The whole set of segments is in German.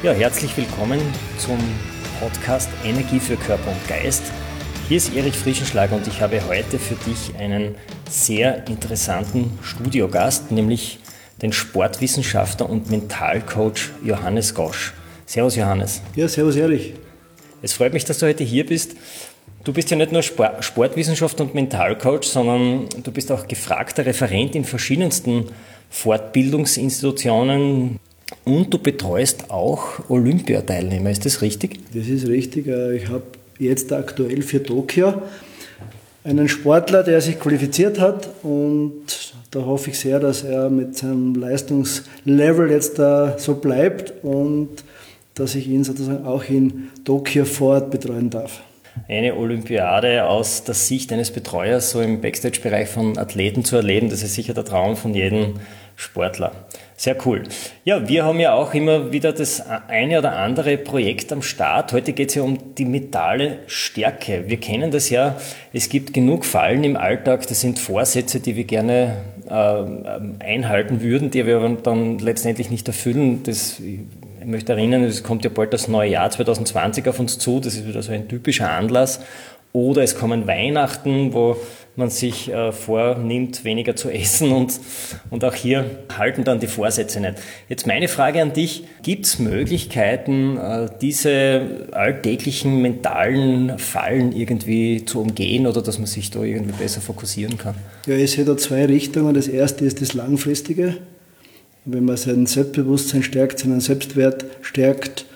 Ja, herzlich willkommen zum Podcast Energie für Körper und Geist. Hier ist Erich Frischenschlager und ich habe heute für dich einen sehr interessanten Studiogast, nämlich den Sportwissenschaftler und Mentalcoach Johannes Gosch. Servus Johannes. Ja, servus Erich. Es freut mich, dass du heute hier bist. Du bist ja nicht nur Sportwissenschaftler und Mentalcoach, sondern du bist auch gefragter Referent in verschiedensten Fortbildungsinstitutionen und du betreust auch Olympiateilnehmer. Ist das richtig? Das ist richtig. Äh, ich habe jetzt aktuell für Tokio einen Sportler, der sich qualifiziert hat und da hoffe ich sehr, dass er mit seinem Leistungslevel jetzt da so bleibt und dass ich ihn sozusagen auch in Tokio fort betreuen darf. Eine Olympiade aus der Sicht eines Betreuers, so im Backstage-Bereich von Athleten zu erleben, das ist sicher der Traum von jedem Sportler. Sehr cool. Ja, wir haben ja auch immer wieder das eine oder andere Projekt am Start. Heute geht es ja um die mentale Stärke. Wir kennen das ja. Es gibt genug Fallen im Alltag. Das sind Vorsätze, die wir gerne äh, einhalten würden, die wir dann letztendlich nicht erfüllen. Das, ich möchte erinnern, es kommt ja bald das neue Jahr 2020 auf uns zu. Das ist wieder so ein typischer Anlass. Oder es kommen Weihnachten, wo man sich äh, vornimmt, weniger zu essen und, und auch hier halten dann die Vorsätze nicht. Jetzt meine Frage an dich, gibt es Möglichkeiten, äh, diese alltäglichen mentalen Fallen irgendwie zu umgehen oder dass man sich da irgendwie besser fokussieren kann? Ja, ich sehe da zwei Richtungen. Das erste ist das Langfristige. Wenn man sein Selbstbewusstsein stärkt, seinen Selbstwert stärkt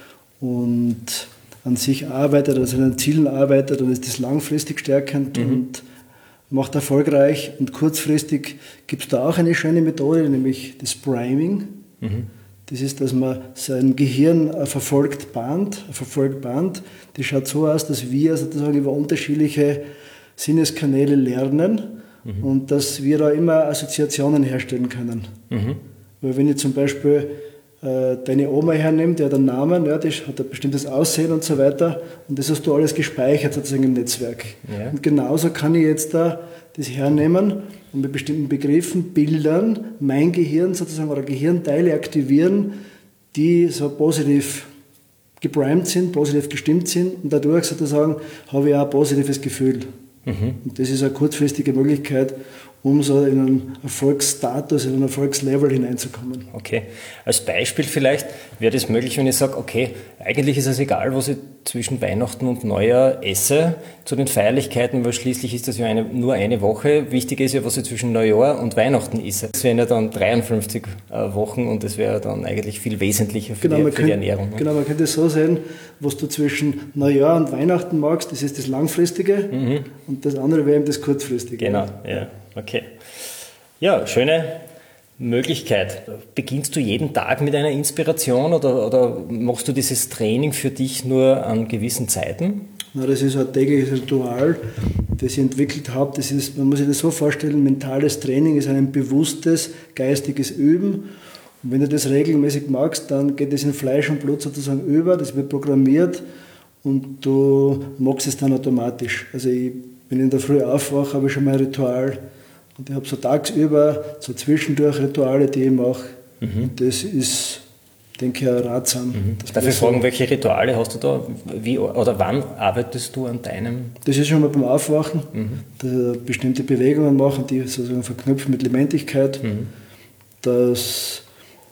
und an sich arbeitet, an seinen Zielen arbeitet, dann ist das langfristig stärkend mhm. und macht erfolgreich und kurzfristig gibt es da auch eine schöne Methode, nämlich das Priming. Mhm. Das ist, dass man sein Gehirn verfolgt bahnt, verfolgt bahnt. Das schaut so aus, dass wir sozusagen über unterschiedliche Sinneskanäle lernen mhm. und dass wir da immer Assoziationen herstellen können. Mhm. Weil wenn ich zum Beispiel äh, deine Oma hernimmt, die hat einen Namen, ja, die hat ein bestimmtes Aussehen und so weiter. Und das hast du alles gespeichert sozusagen im Netzwerk. Ja. Und genauso kann ich jetzt da das hernehmen und mit bestimmten Begriffen, Bildern mein Gehirn sozusagen oder Gehirnteile aktivieren, die so positiv geprimed sind, positiv gestimmt sind und dadurch sozusagen habe ich auch ein positives Gefühl. Mhm. Und das ist eine kurzfristige Möglichkeit, um so in einen Erfolgsstatus, in ein Erfolgslevel hineinzukommen. Okay. Als Beispiel vielleicht wäre das möglich, wenn ich sage, okay, eigentlich ist es egal, was ich zwischen Weihnachten und Neujahr esse zu den Feierlichkeiten, weil schließlich ist das ja eine, nur eine Woche. Wichtig ist ja, was ich zwischen Neujahr und Weihnachten esse. Das wären ja dann 53 äh, Wochen und das wäre dann eigentlich viel wesentlicher für, genau, die, für könnte, die, Ernährung. Ne? Genau, man könnte es so sehen, was du zwischen Neujahr und Weihnachten magst, das ist das Langfristige mhm. und das andere wäre eben das Kurzfristige. Genau, ja. Okay. Ja, schöne Möglichkeit. Beginnst du jeden Tag mit einer Inspiration oder, oder machst du dieses Training für dich nur an gewissen Zeiten? Na, das ist ein tägliches Ritual, das ich entwickelt habe. Das ist, man muss sich das so vorstellen, mentales Training ist ein bewusstes, geistiges Üben. Und wenn du das regelmäßig magst, dann geht es in Fleisch und Blut sozusagen über, das wird programmiert und du magst es dann automatisch. Also ich, ich in der Früh aufwache, habe ich schon mein Ritual und ich habe so tagsüber so zwischendurch Rituale, die ich mache. Mhm. Das ist, denke ich, ratsam. Mhm. Darf ich fragen, welche Rituale hast du da? Wie oder wann arbeitest du an deinem? Das ist schon mal beim Aufwachen. Mhm. bestimmte Bewegungen machen, die sozusagen verknüpfen mit Lebendigkeit. Mhm. Dass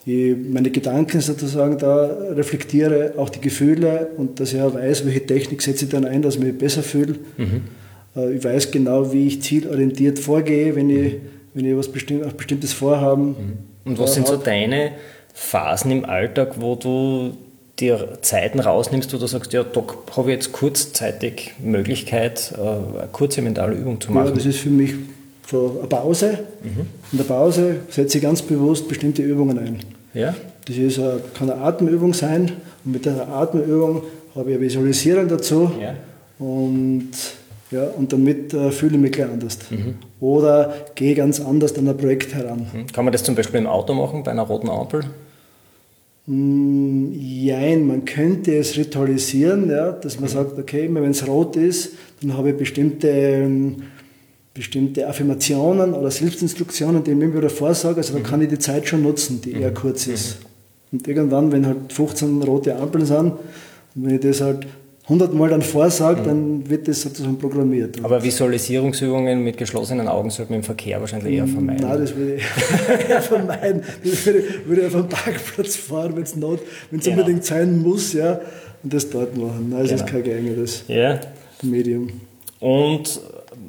ich meine Gedanken sozusagen da reflektiere, auch die Gefühle und dass ich auch weiß, welche Technik setze ich dann ein, dass ich mich besser fühle. Mhm. Äh, ich weiß genau, wie ich zielorientiert vorgehe, wenn ich, wenn ich was bestimmt, ein bestimmtes Vorhaben mhm. Und was sind so deine Phasen im Alltag, wo du dir Zeiten rausnimmst, wo du sagst, ja, da habe ich jetzt kurzzeitig Möglichkeit, äh, eine kurze mentale Übung zu machen? Ja, das ist für mich von einer Pause. Mhm. In der Pause setze ich ganz bewusst bestimmte Übungen ein. Ja. Das ist, kann eine Atemübung sein und mit der Atemübung habe ich eine Visualisierung dazu Ja. und, ja, und damit äh, fühle ich mich gleich anders. Oder gehe ganz anders an ein Projekt heran. Hm. Kann man das zum Beispiel im Auto machen, bei einer roten Ampel? Mm, Jein, man könnte es ritualisieren, ja, dass man sagt, okay, immer wenn es rot ist, dann habe ich bestimmte, ähm, bestimmte Affirmationen oder Selbstinstruktionen, die ich mir wieder vorsage, also dann kann ich die Zeit schon nutzen, die eher kurz ist. Und irgendwann, wenn halt 15 rote Ampeln sind, und wenn ich das halt 100 Mal dann vorsage, dann wird das sozusagen programmiert. Aber Visualisierungsübungen mit geschlossenen Augen sollte man im Verkehr wahrscheinlich eher vermeiden. Nein, das würde ich eher vermeiden. Das würde, würde ich auf einen Parkplatz fahren, wenn es not, wenn es Genau. unbedingt sein muss, ja, und das dort machen. Nein, das ist Genau. kein geeignetes ja. Medium. Und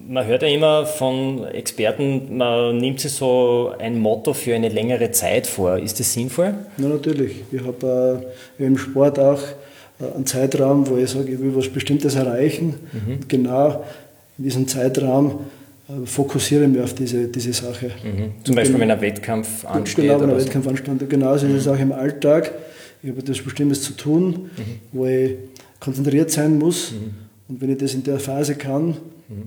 man hört ja immer von Experten, man nimmt sich so ein Motto für eine längere Zeit vor. Ist das sinnvoll? Ja, natürlich. Ich habe äh, im Sport auch einen Zeitraum, wo ich sage, ich will was Bestimmtes erreichen. Mhm. Und genau in diesem Zeitraum äh, fokussiere ich mich auf diese, diese Sache. Zum Beispiel, wenn ein Wettkampf ansteht. Genau, wenn ein so. Wettkampf anstand. Genauso ist es auch im Alltag. Ich habe etwas Bestimmtes zu tun, Mhm. wo ich konzentriert sein muss. Und wenn ich das in der Phase kann,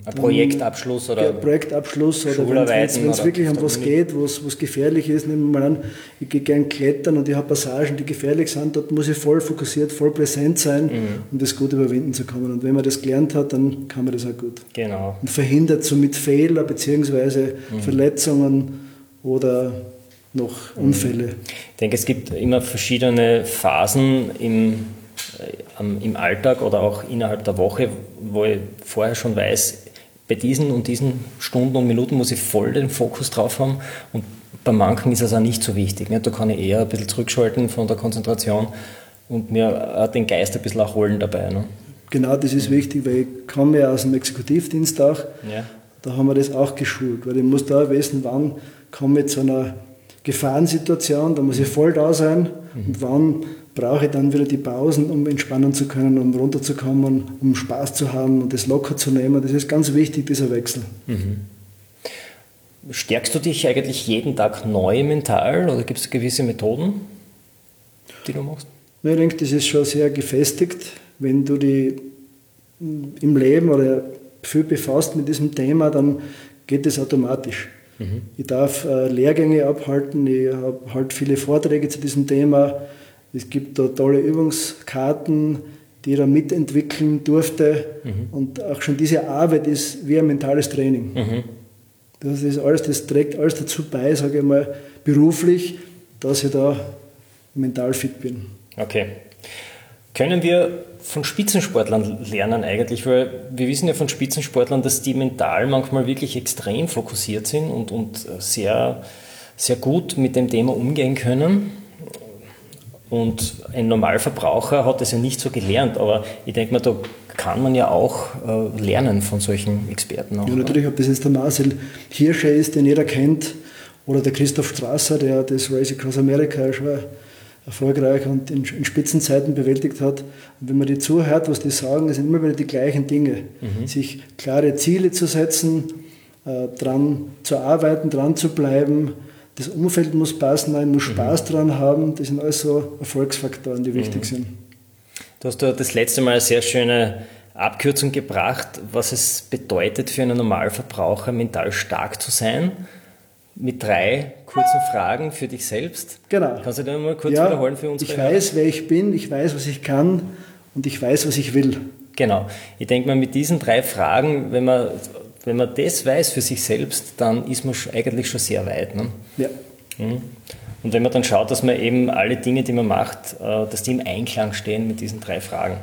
Ein Projektabschluss oder ja, Projektabschluss oder wenn es wirklich um was geht, was, was gefährlich ist, nehmen wir mal an, ich gehe gern klettern und ich habe Passagen, die gefährlich sind, dort muss ich voll fokussiert, voll präsent sein, Mhm. um das gut überwinden zu können. Und wenn man das gelernt hat, dann kann man das auch gut. Genau. Und verhindert somit Fehler bzw. Mhm. Verletzungen oder noch Unfälle. Ich denke, es gibt immer verschiedene Phasen im, im Alltag oder auch innerhalb der Woche, wo ich vorher schon weiß, bei diesen und diesen Stunden und Minuten muss ich voll den Fokus drauf haben und bei manchen ist es auch nicht so wichtig. Da kann ich eher ein bisschen zurückschalten von der Konzentration und mir auch den Geist ein bisschen erholen dabei. Ne? Genau das ist wichtig, weil ich komme ja aus dem Exekutivdienst auch. Ja. Da haben wir das auch geschult, weil ich muss da wissen, wann komme ich zu einer Gefahrensituation, da muss ich voll da sein und wann brauche ich dann wieder die Pausen, um entspannen zu können, um runterzukommen, um Spaß zu haben und das locker zu nehmen. Das ist ganz wichtig, dieser Wechsel. Stärkst du dich eigentlich jeden Tag neu mental oder gibt es gewisse Methoden, die du machst? Ich denke, das ist schon sehr gefestigt, wenn du dich im Leben oder viel befasst mit diesem Thema, dann geht es automatisch. Ich darf äh, Lehrgänge abhalten, ich habe halt viele Vorträge zu diesem Thema. Es gibt da tolle Übungskarten, die da mitentwickeln durfte. Und auch schon diese Arbeit ist wie ein mentales Training. Das ist alles, das trägt alles dazu bei, sage ich mal, beruflich, dass ich da mental fit bin. Okay. Können wir von Spitzensportlern lernen eigentlich? Weil wir wissen ja von Spitzensportlern, dass die mental manchmal wirklich extrem fokussiert sind und, und sehr, sehr gut mit dem Thema umgehen können. Und ein Normalverbraucher hat das ja nicht so gelernt, aber ich denke mal, da kann man ja auch äh, lernen von solchen Experten. Auch, Ja, natürlich, ob das jetzt der Marcel Hirscher ist, den jeder kennt, oder der Christoph Strasser, der das Race Across America schon erfolgreich und in, Spitzenzeiten bewältigt hat. Und wenn man die zuhört, was die sagen, das sind immer wieder die gleichen Dinge. Sich klare Ziele zu setzen, äh, dran zu arbeiten, dran zu bleiben. Das Umfeld muss passen, man muss Spaß dran haben. Das sind alles so Erfolgsfaktoren, die wichtig sind. Du hast da das letzte Mal eine sehr schöne Abkürzung gebracht, was es bedeutet für einen Normalverbraucher, mental stark zu sein. Mit drei kurzen Fragen für dich selbst. Genau. Kannst du das mal kurz ja, wiederholen für unsere Ich weiß, wer ich bin, ich weiß, was ich kann und ich weiß, was ich will. Genau. Ich denke mal, mit diesen drei Fragen, wenn man, wenn man das weiß für sich selbst, dann ist man eigentlich schon sehr weit. Ne? Ja. Mhm. Und wenn man dann schaut, dass man eben alle Dinge, die man macht, äh, dass die im Einklang stehen mit diesen drei Fragen.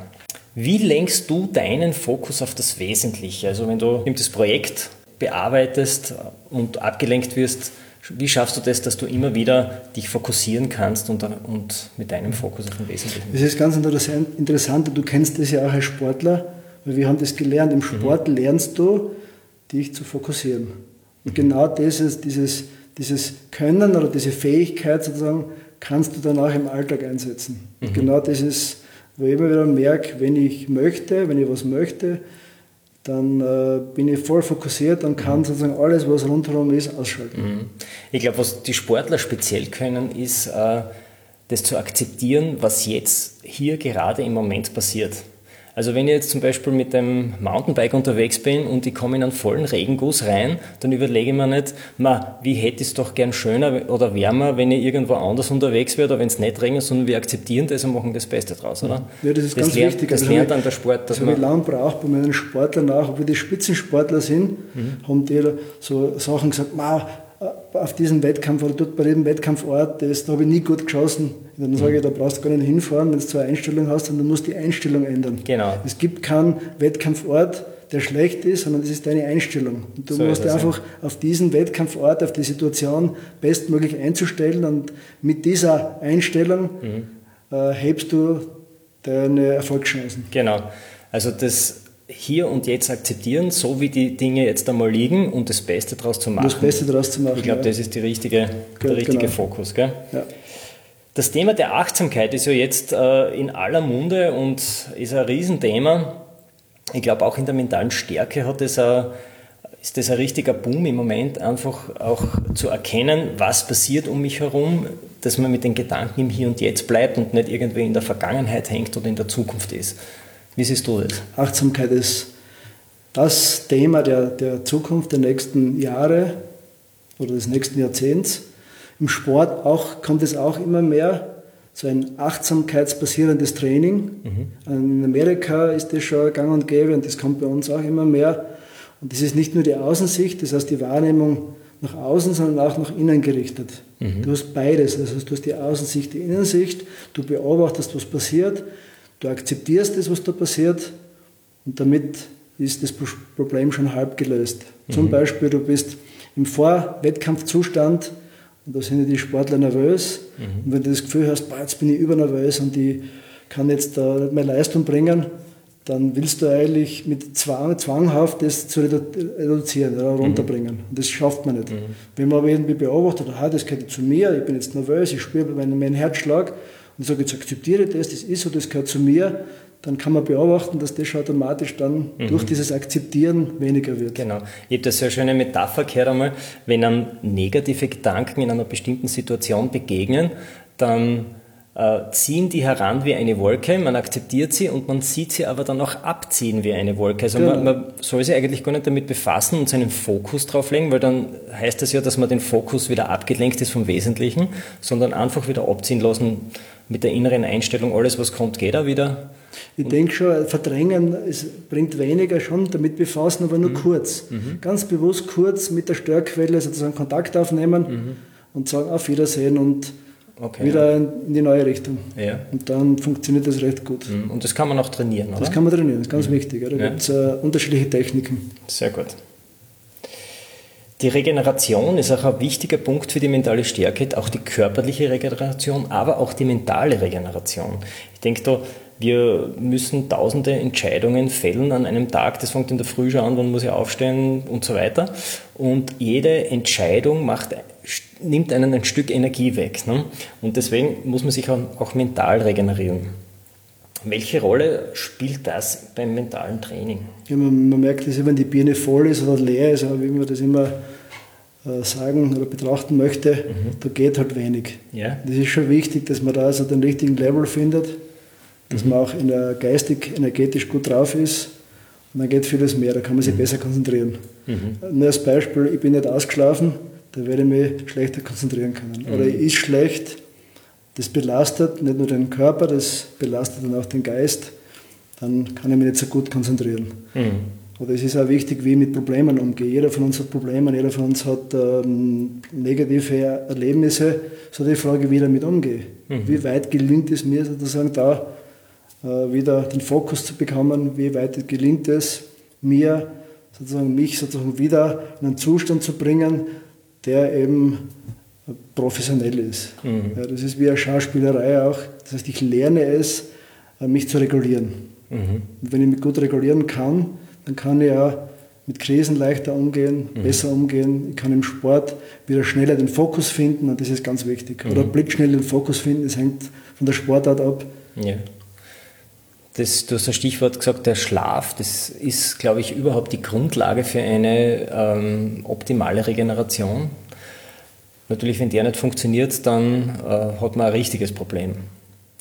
Wie lenkst du deinen Fokus auf das Wesentliche? Also wenn du bestimmtes Projekt bearbeitest und abgelenkt wirst, wie schaffst du das, dass du immer wieder dich fokussieren kannst und, und mit deinem Fokus auf den Wesentlichen? Das ist ganz interessant, du kennst das ja auch als Sportler, weil wir haben das gelernt. Im Sport lernst du, dich zu fokussieren. Und genau dieses, dieses, dieses Können oder diese Fähigkeit sozusagen kannst du dann auch im Alltag einsetzen. Und genau das ist, wo ich immer wieder merke, wenn ich möchte, wenn ich was möchte, dann äh, bin ich voll fokussiert und kann sozusagen alles, was rundherum ist, ausschalten. Mhm. Ich glaube, was die Sportler speziell können, ist, äh, das zu akzeptieren, was jetzt hier gerade im Moment passiert. Also wenn ich jetzt zum Beispiel mit dem Mountainbike unterwegs bin und ich komme in einen vollen Regenguss rein, dann überlege ich mir nicht, ma, wie hätte ich es doch gern schöner oder wärmer, wenn ich irgendwo anders unterwegs wäre oder wenn es nicht regnet, sondern wir akzeptieren das und machen das Beste draus, oder? Ja, das ist das ganz lernt, wichtig. Das also lernt dann der Sport. Dass man lange braucht bei meinen Sportlern auch, obwohl die Spitzensportler sind, mhm. haben die so Sachen gesagt, ma, auf diesen Wettkampf oder dort bei dem Wettkampfort, das, da habe ich nie gut geschossen. Dann sage ich, da brauchst du gar nicht hinfahren, wenn du zwei Einstellungen hast, musst du die Einstellung ändern. Genau. Es gibt keinen Wettkampfort, der schlecht ist, sondern das ist deine Einstellung. Und du so musst einfach ja. auf diesen Wettkampfort, auf die Situation bestmöglich einzustellen und mit dieser Einstellung mhm. äh, hebst du deine Erfolgschancen. Genau. Also das hier und jetzt akzeptieren, so wie die Dinge jetzt einmal liegen und das Beste daraus zu machen. Das Beste daraus zu machen. Ich glaube, ja. das ist die richtige, der richtige genau. Fokus. Gell? Ja. Das Thema der Achtsamkeit ist ja jetzt äh, in aller Munde und ist ein Riesenthema. Ich glaube, auch in der mentalen Stärke hat das ein, ist das ein richtiger Boom im Moment, einfach auch zu erkennen, was passiert um mich herum, dass man mit den Gedanken im Hier und Jetzt bleibt und nicht irgendwie in der Vergangenheit hängt oder in der Zukunft ist. Wie siehst du das? Achtsamkeit ist das Thema der, der Zukunft der nächsten Jahre oder des nächsten Jahrzehnts. Im Sport auch, kommt es auch immer mehr, so ein achtsamkeitsbasierendes Training. Mhm. In Amerika ist das schon gang und gäbe und das kommt bei uns auch immer mehr. Und das ist nicht nur die Außensicht, das heißt die Wahrnehmung nach außen, sondern auch nach innen gerichtet. Mhm. Du hast beides, also du hast die Außensicht, die Innensicht, du beobachtest, was passiert Du akzeptierst das, was da passiert und damit ist das Problem schon halb gelöst. Mhm. Zum Beispiel, du bist im Vorwettkampfzustand und da sind die Sportler nervös mhm. und wenn du das Gefühl hast, boah, jetzt bin ich übernervös und ich kann jetzt da nicht mehr Leistung bringen, dann willst du eigentlich mit Zwang, zwanghaft das zu reduzieren oder runterbringen. Mhm. Und das schafft man nicht. Mhm. Wenn man aber irgendwie beobachtet, aha, das gehört zu mir, ich bin jetzt nervös, ich spüre meinen, meinen Herzschlag, und sage, jetzt akzeptiere das, das ist so, das gehört zu mir, dann kann man beobachten, dass das schon automatisch dann mhm. durch dieses Akzeptieren weniger wird. Genau. Ich habe das sehr schöne Metapher gehört einmal, wenn einem negative Gedanken in einer bestimmten Situation begegnen, dann ziehen die heran wie eine Wolke, man akzeptiert sie und man sieht sie aber dann auch abziehen wie eine Wolke. Also genau. man, man, soll sich eigentlich gar nicht damit befassen und seinen Fokus drauf legen, weil dann heißt das ja, dass man den Fokus wieder abgelenkt ist vom Wesentlichen, sondern einfach wieder abziehen lassen mit der inneren Einstellung, alles was kommt, geht auch wieder. Ich denke schon, verdrängen es bringt weniger schon damit befassen, aber nur mhm. kurz. Mhm. Ganz bewusst kurz mit der Störquelle sozusagen Kontakt aufnehmen mhm. und sagen auf Wiedersehen und okay, wieder ja. in die neue Richtung. Ja. Und dann funktioniert das recht gut. Mhm. Und das kann man auch trainieren, oder? Das kann man trainieren, das ist ganz mhm. wichtig. Da ja. gibt es äh, unterschiedliche Techniken. Sehr gut. Die Regeneration ist auch ein wichtiger Punkt für die mentale Stärke, auch die körperliche Regeneration, aber auch die mentale Regeneration. Ich denke da, wir müssen tausende Entscheidungen fällen an einem Tag. Das fängt in der Früh schon an, wann muss ich aufstehen und so weiter. Und jede Entscheidung macht, nimmt einen ein Stück Energie weg. Ne? Und deswegen muss man sich auch, auch mental regenerieren. Welche Rolle spielt das beim mentalen Training? Ja, man, man merkt das, wenn die Birne voll ist oder leer ist, wie man das immer äh, sagen oder betrachten möchte, mhm. da geht halt wenig. Ja. Das ist schon wichtig, dass man da also den richtigen Level findet, dass mhm. man auch in der geistig, energetisch gut drauf ist. Und dann geht vieles mehr, da kann man sich mhm. besser konzentrieren. Mhm. Nur als Beispiel, ich bin nicht ausgeschlafen, da werde ich mich schlechter konzentrieren können. Oder mhm. ist schlecht, das belastet nicht nur den Körper, das belastet dann auch den Geist, dann kann ich mich nicht so gut konzentrieren. Mhm. Oder es ist auch wichtig, wie ich mit Problemen umgehe. Jeder von uns hat Probleme, jeder von uns hat ähm, negative Erlebnisse. So die Frage, wie ich damit umgehe. Mhm. Wie weit gelingt es mir sozusagen da äh, wieder den Fokus zu bekommen? Wie weit gelingt es mir sozusagen mich sozusagen wieder in einen Zustand zu bringen, der eben professionell ist. Mhm. Ja, das ist wie eine Schauspielerei auch. Das heißt, ich lerne es, äh, mich zu regulieren. Mhm. Und wenn ich mich gut regulieren kann, dann kann ich auch mit Krisen leichter umgehen, mhm. besser umgehen. Ich kann im Sport wieder schneller den Fokus finden und das ist ganz wichtig. Mhm. Oder blitzschnell den Fokus finden, das hängt von der Sportart ab. Ja. Das, du hast das Stichwort gesagt, der Schlaf, das ist, glaube ich, überhaupt die Grundlage für eine ähm, optimale Regeneration. Natürlich, wenn der nicht funktioniert, dann äh, hat man ein richtiges Problem.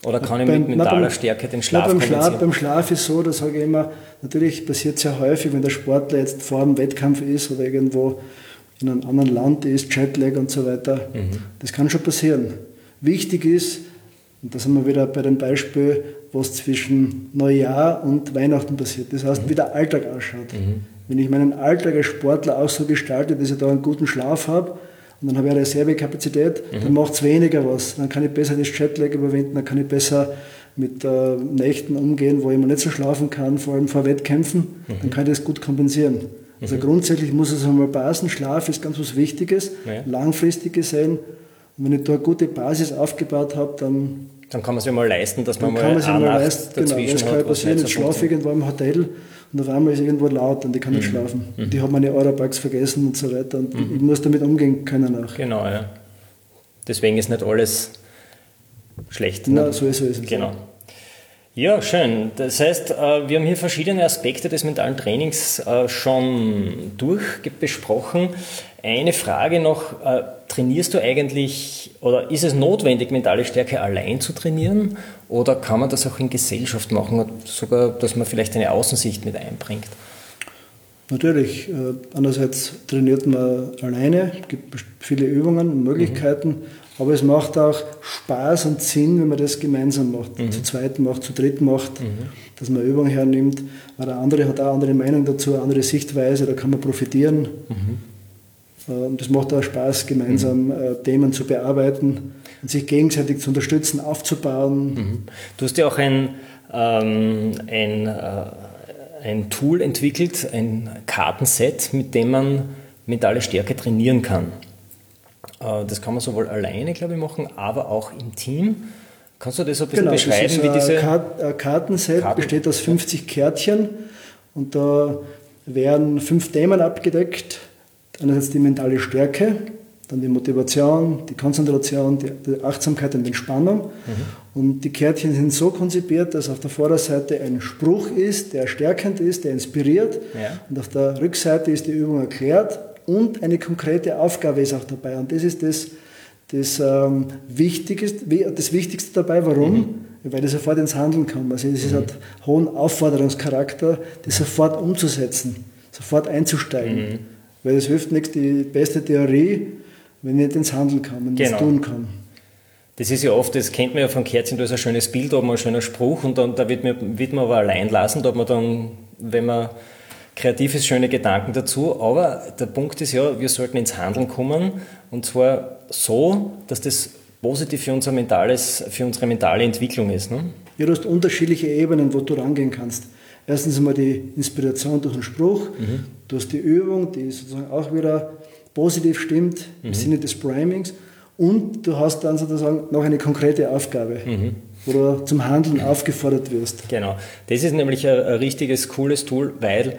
Oder kann ich mit mentaler Stärke den Schlaf beim Schlaf Beim Schlaf ist so, da sage ich immer, natürlich passiert sehr häufig, wenn der Sportler jetzt vor einem Wettkampf ist oder irgendwo in einem anderen Land ist, Jetlag und so weiter. Mhm. Das kann schon passieren. Wichtig ist, und da sind wir wieder bei dem Beispiel, was zwischen Neujahr und Weihnachten passiert. Das heißt, mhm. wie der Alltag ausschaut. Mhm. Wenn ich meinen Alltag als Sportler auch so gestalte, dass ich da einen guten Schlaf habe und dann habe ich eine Reservekapazität, mhm. dann macht es weniger was. Dann kann ich besser das Jetlag überwinden, dann kann ich besser mit äh, Nächten umgehen, wo ich mal nicht so schlafen kann, vor allem vor Wettkämpfen, mhm. dann kann ich das gut kompensieren. Also mhm. grundsätzlich muss es einmal passen. Schlaf ist ganz was Wichtiges, ja. langfristig gesehen. Und wenn ich da eine gute Basis aufgebaut habe, dann dann kann man sich mal leisten, dass man mal kann man sich mal leisten, genau, das kann passieren. Ich schlafe irgendwo im Hotel und auf einmal ist irgendwo laut und ich kann nicht mhm. schlafen. Mhm. Die haben meine Eurobugs vergessen und so weiter und mhm. ich muss damit umgehen können auch. Genau, ja. Deswegen ist nicht alles schlecht. Na, ne? so ist es. Genau. Ja, schön. Das heißt, äh, wir haben hier verschiedene Aspekte des mentalen Trainings äh, schon durchbesprochen. Eine Frage noch, äh, trainierst du eigentlich oder ist es notwendig, mentale Stärke allein zu trainieren oder kann man das auch in Gesellschaft machen, sogar, dass man vielleicht eine Außensicht mit einbringt? Natürlich. Äh, andererseits trainiert man alleine, es gibt viele Übungen und Möglichkeiten, mhm. aber es macht auch Spaß und Sinn, wenn man das gemeinsam macht, mhm. zu zweit macht, zu dritt macht, mhm. dass man Übungen hernimmt. Weil der andere hat auch eine andere Meinung dazu, eine andere Sichtweise, da kann man profitieren. Äh, und es macht auch Spaß, gemeinsam mhm. Äh, Themen zu bearbeiten und sich gegenseitig zu unterstützen, aufzubauen. Mhm. Du hast ja auch ein, ähm, ein, äh, ein Tool entwickelt, ein Kartenset, mit dem man mentale Stärke trainieren kann. Äh, das kann man sowohl alleine, glaube ich, machen, aber auch im Team. Kannst du das ein bisschen genau, beschreiben, wie diese. Ein Kartenset Karten besteht aus 50 Kärtchen und da werden fünf Themen abgedeckt einerseits die mentale Stärke, dann die Motivation, die Konzentration, die Achtsamkeit und Entspannung. Mhm. Und die Kärtchen sind so konzipiert, dass auf der Vorderseite ein Spruch ist, der stärkend ist, der inspiriert. Ja. Und auf der Rückseite ist die Übung erklärt und eine konkrete Aufgabe ist auch dabei. Und das ist das, das, ähm, Wichtigste, das Wichtigste dabei. Warum? Mhm. Weil ich sofort ins Handeln komme. Also es mhm. hat hohen Aufforderungscharakter, das sofort umzusetzen, sofort einzusteigen. Mhm. Weil es hilft nichts, die beste Theorie, wenn ich nicht ins Handeln kann, wenn ich genau. tun kann. Das ist ja oft, das kennt man ja von Kerzchen, da ist ein schönes Bild, da hat man ein schöner Spruch und dann da wird man, wird man aber allein lassen, da hat man dann, wenn man kreativ ist, schöne Gedanken dazu. Aber der Punkt ist ja, wir sollten ins Handeln kommen und zwar so, dass das positiv für, unser mentales, für unsere mentale Entwicklung ist. Ne? Ja, du hast unterschiedliche Ebenen, wo du rangehen kannst. Erstens einmal die Inspiration durch den Spruch, mhm. du hast die Übung, die sozusagen auch wieder positiv stimmt mhm. im Sinne des Primings und du hast dann sozusagen noch eine konkrete Aufgabe. Mhm. Wo du zum Handeln aufgefordert wirst. Genau. Das ist nämlich ein, ein richtiges, cooles Tool, weil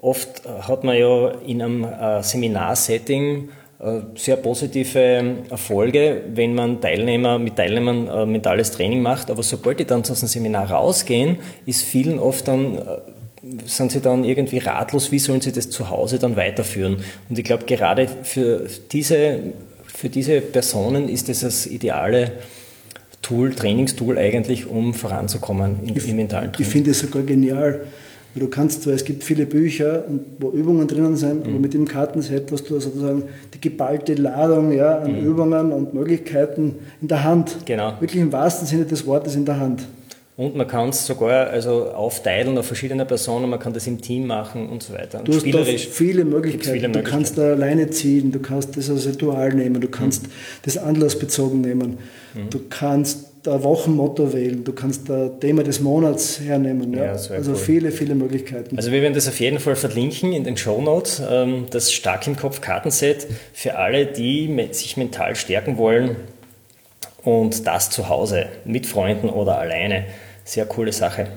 oft hat man ja in einem äh, Seminarsetting sehr positive Erfolge, wenn man Teilnehmer mit Teilnehmern äh, mentales Training macht. Aber sobald die dann aus dem Seminar rausgehen, ist vielen oft dann äh, sind sie dann irgendwie ratlos, wie sollen sie das zu Hause dann weiterführen. Und ich glaube, gerade für diese, für diese Personen ist das das ideale Tool, Trainingstool eigentlich, um voranzukommen im, im mentalen Training. Ich finde es sogar genial, Du kannst zwar, es gibt viele Bücher, wo Übungen drinnen sind, mhm. aber mit dem Kartenset hast du sozusagen die geballte Ladung ja, an mhm. Übungen und Möglichkeiten in der Hand. Genau. Wirklich im wahrsten Sinne des Wortes in der Hand. Und man kann es sogar also aufteilen auf verschiedene Personen, man kann das im Team machen und so weiter. Und du hast Spielerisch viele Möglichkeiten. Viele du Möglichkeiten. kannst da alleine ziehen, du kannst das als Ritual nehmen, du kannst mhm. das anlassbezogen nehmen, mhm. du kannst ein Wochenmotto wählen, du kannst ein Thema des Monats hernehmen. Ja? ja also cool. viele, viele Möglichkeiten. Also wir werden das auf jeden Fall verlinken in den Show Notes, ähm, das Stark im Kopf Kartenset für alle, die sich mental stärken wollen und das zu Hause mit Freunden oder alleine. Sehr coole Sache.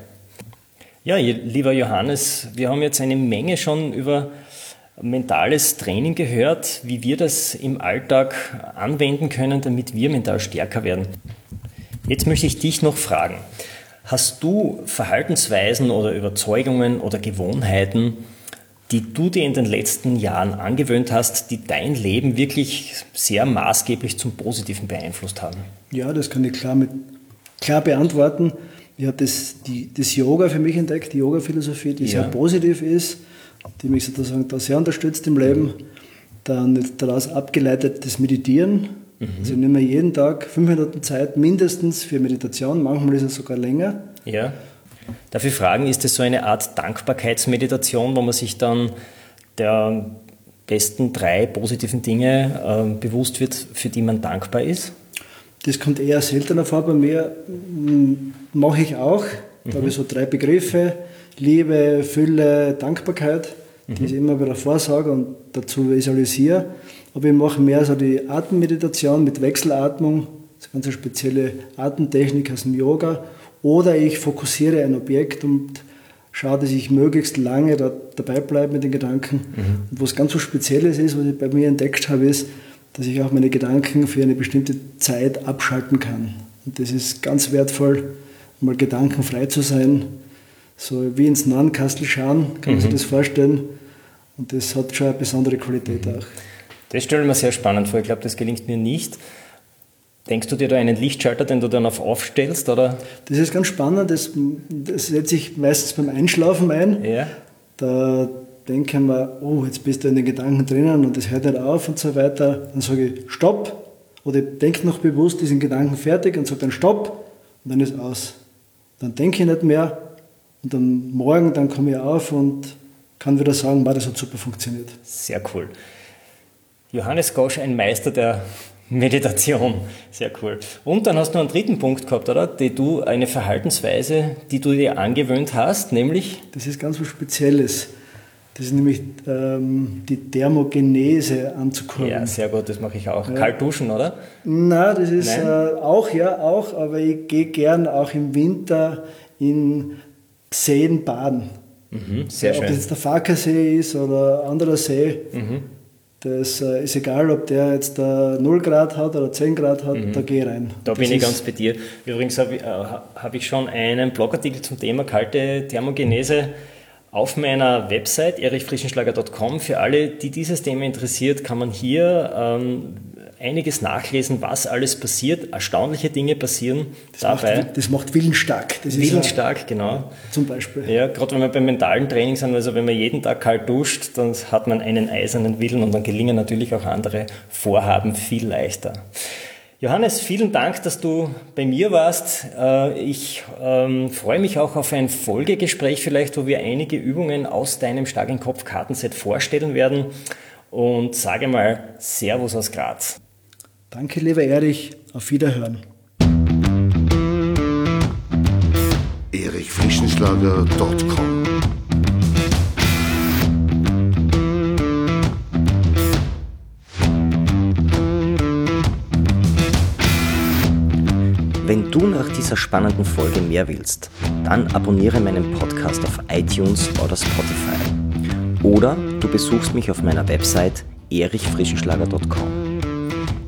Ja, lieber Johannes, wir haben jetzt eine Menge schon über mentales Training gehört, wie wir das im Alltag anwenden können, damit wir mental stärker werden. Jetzt möchte ich dich noch fragen. Hast du Verhaltensweisen oder Überzeugungen oder Gewohnheiten, die du dir in den letzten Jahren angewöhnt hast, die dein Leben wirklich sehr maßgeblich zum Positiven beeinflusst haben? Ja, das kann ich klar, mit, klar beantworten. Ich habe das, die, das Yoga für mich entdeckt, die Yoga-Philosophie, die ja. sehr positiv ist, die mich sozusagen da sehr unterstützt im Leben. Dann daraus abgeleitet das Meditieren. Mhm. Also ich nehme jeden Tag fünf Minuten Zeit mindestens für Meditation, manchmal ist es sogar länger. Ja. Darf ich fragen, ist das so eine Art Dankbarkeitsmeditation, wo man sich dann der besten drei positiven Dinge äh, bewusst wird, für die man dankbar ist? Das kommt eher seltener vor. Bei mir hm, mache ich auch. Da mhm. habe ich so drei Begriffe: Liebe, Fülle, Dankbarkeit, mhm. die ich immer wieder vorsage und dazu visualisiere. Aber ich mache mehr so die Atemmeditation mit Wechselatmung, das ist eine ganz spezielle Atemtechnik aus dem Yoga oder ich fokussiere ein Objekt und schaue, dass ich möglichst lange da, dabei bleibe mit den Gedanken. Mhm. Und was ganz so Spezielles ist, was ich bei mir entdeckt habe, ist, dass ich auch meine Gedanken für eine bestimmte Zeit abschalten kann. Und das ist ganz wertvoll, mal gedankenfrei zu sein. So wie ins Nahenkastel schauen, kann man sich mhm. das vorstellen. Und das hat schon eine besondere Qualität mhm. auch. Das stelle ich mir sehr spannend vor. Ich glaube, das gelingt mir nicht. Denkst du dir da einen Lichtschalter, den du dann auf aufstellst? Oder? Das ist ganz spannend. Das, das setze ich meistens beim Einschlafen ein. Ja. Da denken wir, oh, jetzt bist du in den Gedanken drinnen und das hört nicht auf und so weiter. Dann sage ich Stopp. Oder ich denke noch bewusst diesen Gedanken fertig und sage dann Stopp und dann ist aus. Dann denke ich nicht mehr und dann morgen dann komme ich auf und kann wieder sagen, das hat super funktioniert. Sehr cool. Johannes Gosch, ein Meister der Meditation, sehr cool. Und dann hast du einen dritten Punkt gehabt, oder? Die du, eine Verhaltensweise, die du dir angewöhnt hast, nämlich? Das ist ganz was Spezielles. Das ist nämlich ähm, die Thermogenese anzukommen. Ja, sehr gut, das mache ich auch. Ja. Kalt duschen, oder? Nein, das ist? Äh, auch, ja, auch, aber ich gehe gern auch im Winter in Seen baden. Mhm, sehr ja, schön. Ob das jetzt der Farkasee ist oder anderer See. Mhm. Das äh, ist egal, ob der jetzt 0 Grad hat oder 10 Grad hat, mhm. da gehe ich rein. Da das bin ich ganz bei dir. Übrigens habe ich, äh, hab ich schon einen Blogartikel zum Thema kalte Thermogenese auf meiner Website erichfrischenschlager.com. Für alle, die dieses Thema interessiert, kann man hier ähm, einiges nachlesen, was alles passiert. Erstaunliche Dinge passieren das dabei. Macht, das macht willensstark. Das willensstark, genau. Zum Beispiel. Ja, gerade wenn wir beim mentalen Training sind, also wenn man jeden Tag kalt duscht, dann hat man einen eisernen Willen und dann gelingen natürlich auch andere Vorhaben viel leichter. Johannes, vielen Dank, dass du bei mir warst. Äh, ich ähm, freue mich auch auf ein Folgegespräch vielleicht, wo wir einige Übungen aus deinem starken Kopf Kartenset vorstellen werden. Und sage mal Servus aus Graz. Danke, lieber Erich. Auf Wiederhören. erichfrischenschlager.com Wenn du nach dieser spannenden Folge mehr willst, dann abonniere meinen Podcast auf iTunes oder Spotify. Oder du besuchst mich auf meiner Website erichfrischenschlager.com.